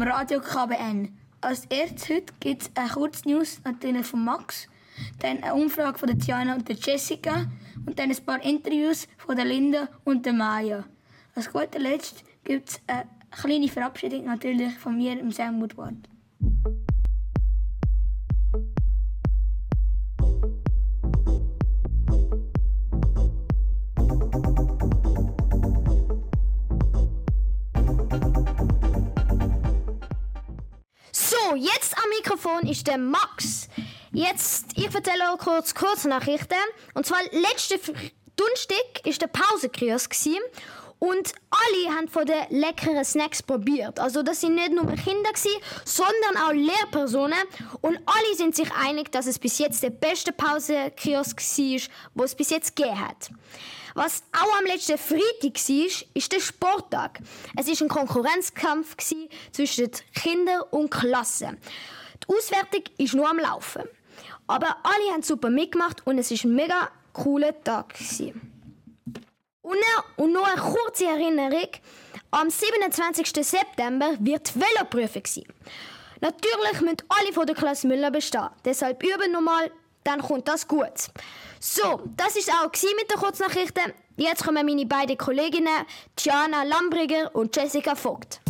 Zum Radio KBN. Als erstes heute gibt es eine Kurznews natürlich von Max, dann eine Umfrage von der Tiana und der Jessica und dann ein paar Interviews von der Linda und der Maya. Als guter Letzt gibt es eine kleine Verabschiedung natürlich von mir im Sam Woodward. Jetzt am Mikrofon ist der Max. Jetzt, ich erzähle euch kurz Kurznachrichten. Und zwar, letzte Donnerstag war der Pausenkurs und alle haben von den leckeren Snacks probiert. Also das sind nicht nur Kinder sondern auch Lehrpersonen. Und alle sind sich einig, dass es bis jetzt der beste Pausenkiosk war, wo es bis jetzt gegeben hat. Was auch am letzten Freitag war, ist der Sporttag. Es war ein Konkurrenzkampf zwischen Kindern und Klassen. Die Auswertung ist nur am Laufen. Aber alle haben super mitgemacht und es war ein mega cooler Tag. Und, und noch eine kurze Erinnerung. Am 27. September wird die Veloprüfung sein. Natürlich müssen alle von der Klasse Müller bestehen. Deshalb üben nochmal, dann kommt das gut. So, das ist auch mit den Kurznachrichten. Jetzt kommen meine beiden Kolleginnen, Tiana Lambriger und Jessica Vogt.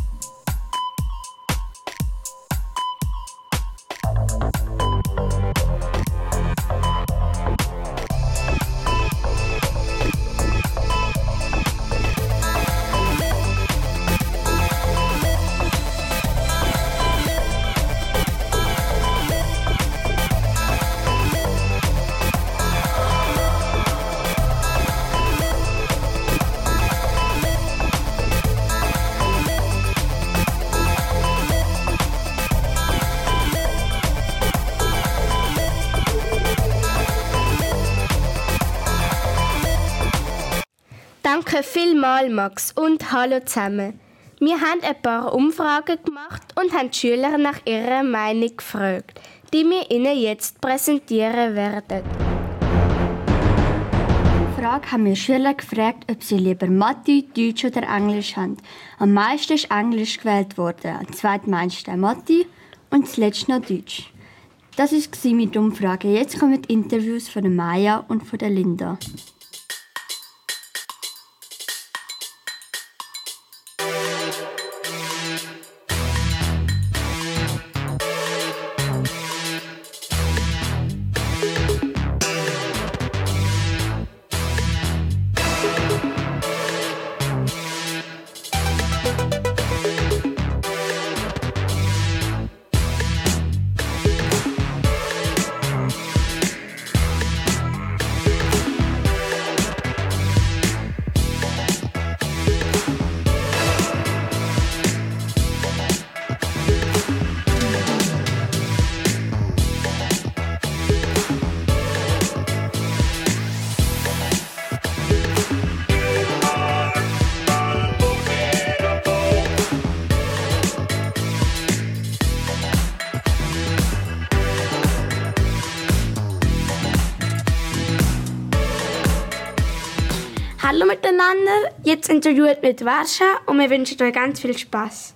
Danke vielmals, Max, und hallo zusammen. Wir haben ein paar Umfragen gemacht und haben die Schüler nach ihrer Meinung gefragt, die wir ihnen jetzt präsentieren werden. Frage haben wir Schüler gefragt, ob sie lieber Mathe, Deutsch oder Englisch haben. Am meisten ist Englisch gewählt worden, am zweitmeisten Mathe und zuletzt noch Deutsch. Das war mit der Umfrage. Jetzt kommen die Interviews von Maya und von Linda. Miteinander, jetzt interviewt mit Warscha und wir wünschen euch ganz viel Spaß.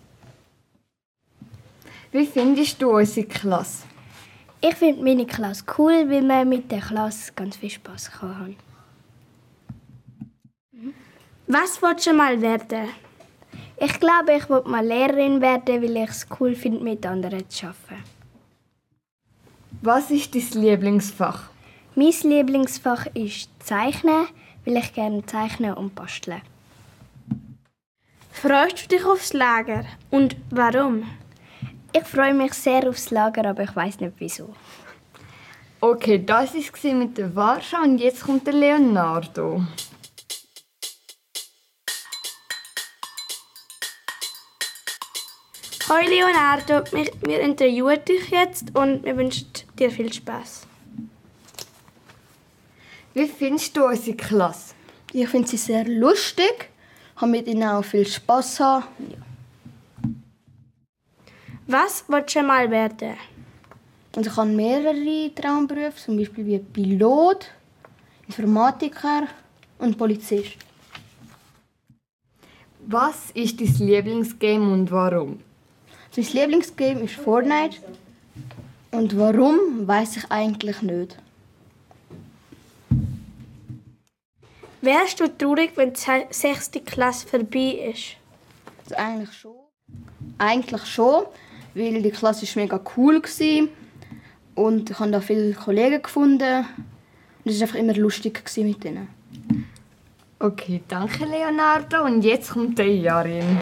Wie findest du unsere Klasse? Ich finde meine Klasse cool, weil man mit der Klasse ganz viel Spaß haben Was wolltest du mal werden? Ich glaube, ich wollte mal Lehrerin werden, weil ich es cool finde, mit anderen zu arbeiten. Was ist dein Lieblingsfach? Mein Lieblingsfach ist Zeichnen weil ich gerne zeichnen und basteln. Freust du dich aufs Lager? Und warum? Ich freue mich sehr aufs Lager, aber ich weiß nicht wieso. Okay, das war mit der Warscha und jetzt kommt der Leonardo. Hallo Leonardo, wir, wir interviewen dich jetzt und wir wünschen dir viel Spaß. Wie findest du unsere Klasse? Ich finde sie sehr lustig, habe mit ihnen auch viel Spass haben. Ja. Was willst du mal werden? Also ich habe mehrere Traumberufe, zum Beispiel wie Pilot, Informatiker und Polizist. Was ist dein Lieblingsgame und warum? Mein Lieblingsgame ist Fortnite. Und warum, weiß ich eigentlich nicht. Wärst du traurig, wenn die sechste Klasse vorbei ist? Also eigentlich schon. Eigentlich schon, weil die Klasse ist mega cool war. Und ich habe da viele Kollegen gefunden. Und es war einfach immer lustig mit ihnen. Okay, danke Leonardo. Und jetzt kommt der Jarin.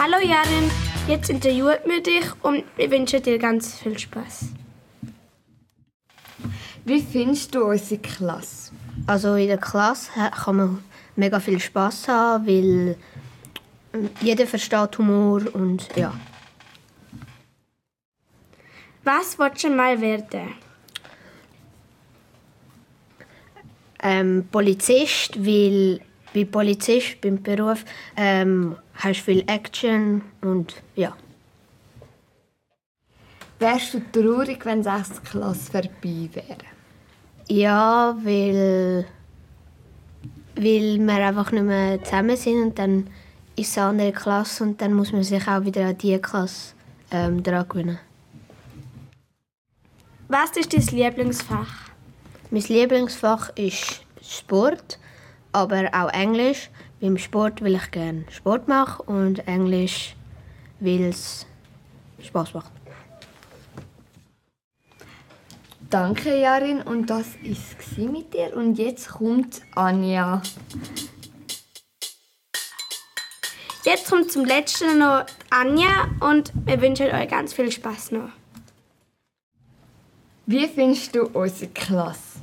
Hallo Jarin, jetzt interviewen wir dich und wir wünschen dir ganz viel Spaß. Wie findest du unsere Klasse? Also in der Klasse kann man mega viel Spaß haben, weil ähm, jeder versteht Humor und ja. Was willst du mal werden? Ähm, Polizist, weil bei Polizist, beim Beruf, ähm, hast du viel Action und ja. Wärst du traurig, wenn die 6. Klasse vorbei wäre? Ja, weil, weil wir einfach nicht mehr zusammen sind und dann ist es eine andere Klasse und dann muss man sich auch wieder an diese Klasse ähm, dran gewöhnen. Was ist dein Lieblingsfach? Mein Lieblingsfach ist Sport, aber auch Englisch. Beim Sport will ich gerne Sport machen und Englisch, weil es Spaß macht. Danke, Jarin. Und das war es mit dir. Und jetzt kommt Anja. Jetzt kommt zum letzten noch Anja und wir wünschen euch ganz viel Spaß noch. Wie findest du unsere Klasse?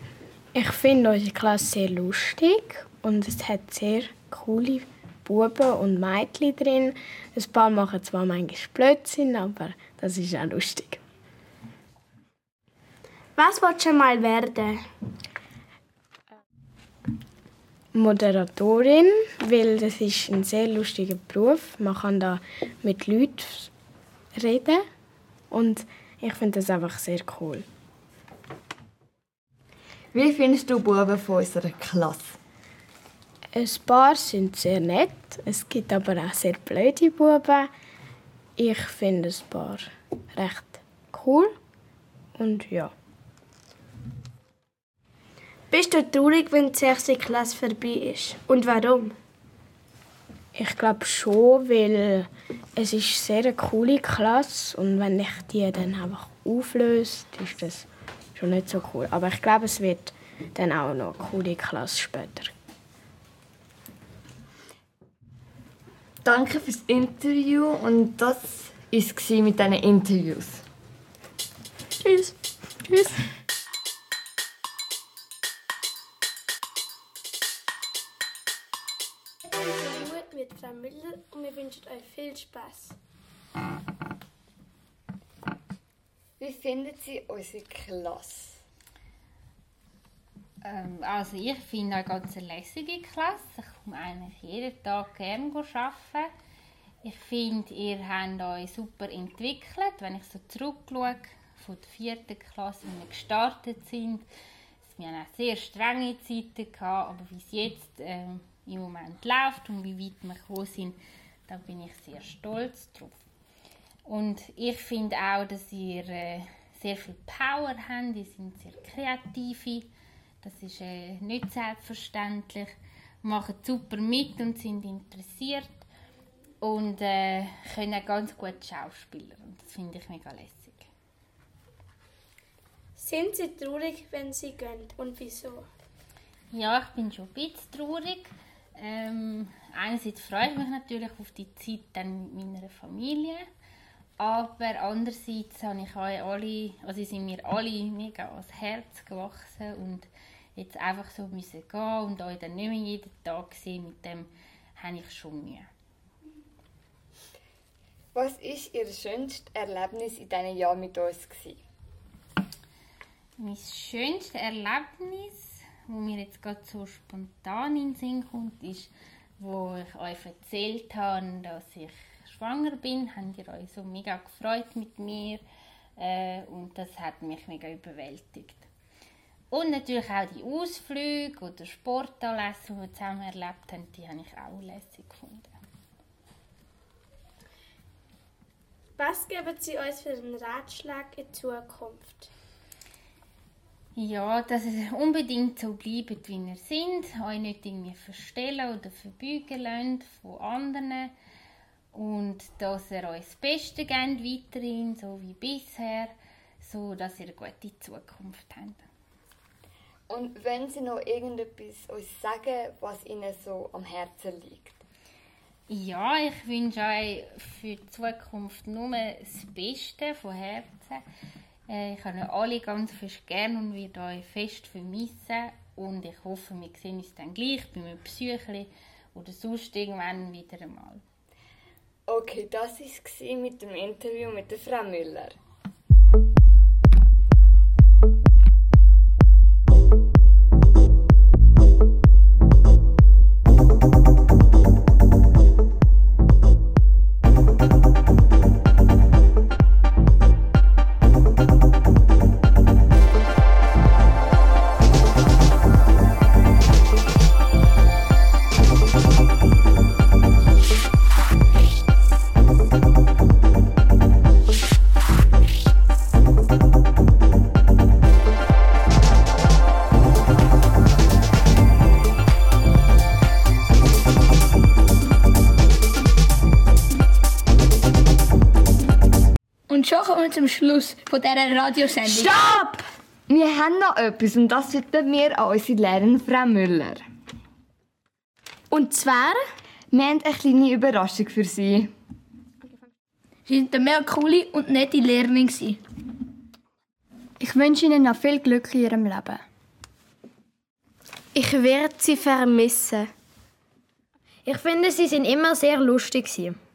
Ich finde unsere Klasse sehr lustig und es hat sehr coole Buben und Mädchen drin. Ein paar machen zwar manchmal Blödsinn, aber das ist auch lustig. Was willst du mal werden? Moderatorin, weil das ist ein sehr lustiger Beruf. Man kann da mit Leuten reden und ich finde das einfach sehr cool. Wie findest du Buben von unserer Klasse? Ein paar sind sehr nett, es gibt aber auch sehr blöde Buben. Ich finde ein paar recht cool und ja. Bist du traurig, wenn die 6. Klasse vorbei ist? Und warum? Ich glaube schon, weil es ist sehr eine coole Klasse und wenn ich die dann einfach auflöse, ist das schon nicht so cool. Aber ich glaube, es wird dann auch noch eine coole Klasse später. Danke fürs Interview und das war es mit diesen Interviews. Tschüss. Tschüss. Mit Frau Müller und wir wünschen euch viel Spaß. Wie findet Sie unsere Klasse? Ähm, also ich finde eine ganz lässige Klasse. Ich komme eigentlich jeden Tag gerne arbeiten. Ich finde, ihr habt euch super entwickelt. Wenn ich so zurückschaue, von der vierten Klasse, wie wir gestartet sind, wir hatten auch sehr strenge Zeiten, gehabt, aber wie es jetzt ähm, im Moment läuft und wie weit wir gekommen sind, da bin ich sehr stolz drauf. Und ich finde auch, dass ihr äh, sehr viel Power habt, ihr seid sehr kreative. Das ist äh, nicht selbstverständlich. Machen super mit und sind interessiert und äh, können ganz gut Schauspieler. Und das finde ich mega lässig. Sind Sie traurig, wenn Sie gehen? Und wieso? Ja, ich bin schon ein bisschen traurig. Ähm, einerseits freue ich mich natürlich auf die Zeit dann mit meiner Familie. Aber andererseits habe ich alle, also sind mir alle mega ans Herz gewachsen und jetzt einfach so müssen gehen und euch dann nicht mehr jeden Tag sehen, mit dem habe ich schon Mühe. Was war Ihr schönstes Erlebnis in diesen Jahren mit uns? Gewesen? Mein schönstes Erlebnis, wo mir jetzt gerade so spontan in den Sinn kommt, ist, wo ich euch erzählt habe, dass ich schwanger bin. Habt ihr euch so mega gefreut mit mir. Äh, und das hat mich mega überwältigt. Und natürlich auch die Ausflüge oder Sportanlässe, die wir zusammen erlebt haben, die habe ich auch lässig gefunden. Was geben Sie uns für einen Ratschlag in Zukunft? Ja, dass ihr unbedingt so bleibt, wie ihr seid, euch nicht irgendwie verstellen oder verbeugen lasst von anderen und dass ihr euch das Beste gebt weiterhin, so wie bisher, so dass ihr eine gute Zukunft habt. Und wenn Sie noch irgendetwas uns sagen, was Ihnen so am Herzen liegt? Ja, ich wünsche euch für die Zukunft nur das Beste von Herzen. Äh, Ich habe euch alle ganz fest gern und werde euch fest vermissen. Und ich hoffe, wir sehen uns dann gleich bei einem Psychli oder sonst irgendwann wieder einmal. Okay, das war es mit dem Interview mit der Frau Müller. Kommen wir zum Schluss von dieser Radiosendung. Stopp! Wir haben noch etwas und das sollten wir an unsere Lehrerin Frau Müller. Und zwar, Wir haben eine kleine Überraschung für Sie. Sie sind eine mega coole und nette Lehrerin. Ich wünsche Ihnen noch viel Glück in Ihrem Leben. ich werde Sie vermissen. Ich finde, sie sind immer sehr lustig. gewesen.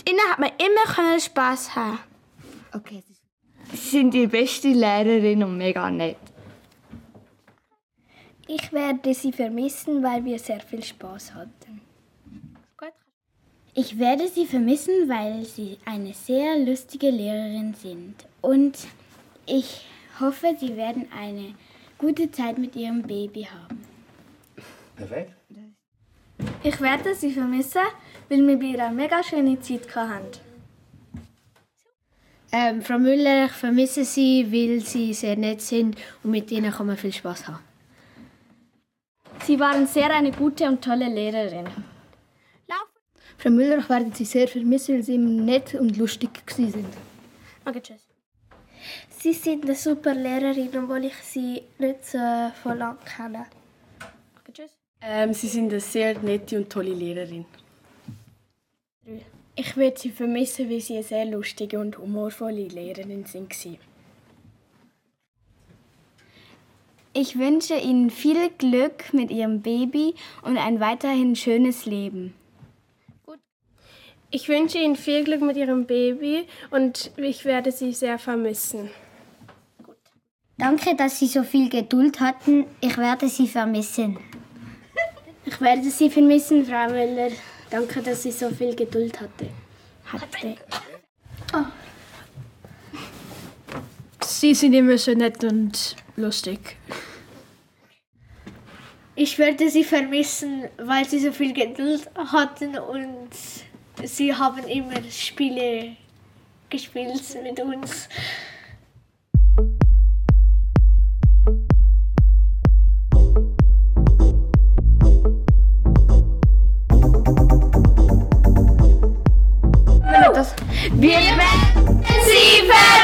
Mit Ihnen hat man immer können Spaß haben. Okay. Sie sind die beste Lehrerin und mega nett. Ich werde Sie vermissen, weil wir sehr viel Spaß hatten. Ich werde Sie vermissen, weil Sie eine sehr lustige Lehrerin sind. Und ich hoffe, Sie werden eine gute Zeit mit Ihrem Baby haben. Perfekt. Ich werde Sie vermissen, weil wir bei ihr eine mega schöne Zeit hatten. Ähm, Frau Müller, ich vermisse Sie, weil Sie sehr nett sind und mit Ihnen kann man viel Spaß haben. Sie waren sehr eine gute und tolle Lehrerin. Frau Müller, ich werde Sie sehr vermissen, weil Sie immer nett und lustig sind. Okay, tschüss. Sie sind eine super Lehrerin, obwohl ich sie nicht so von lang kenne. Okay, tschüss. Ähm, Sie sind eine sehr nette und tolle Lehrerin. Ich werde sie vermissen, weil sie eine sehr lustige und humorvolle Lehrerin sind. Ich wünsche Ihnen viel Glück mit Ihrem Baby und ein weiterhin schönes Leben. Ich wünsche Ihnen viel Glück mit Ihrem Baby und ich werde Sie sehr vermissen. Danke, dass Sie so viel Geduld hatten. Ich werde Sie vermissen. Ich werde Sie vermissen, Frau Müller. Danke, dass Sie so viel Geduld hatte. hatte. Sie sind immer so nett und lustig. Ich werde Sie vermissen, weil Sie so viel Geduld hatten und Sie haben immer Spiele gespielt mit uns. Wir werden Sie vermissen!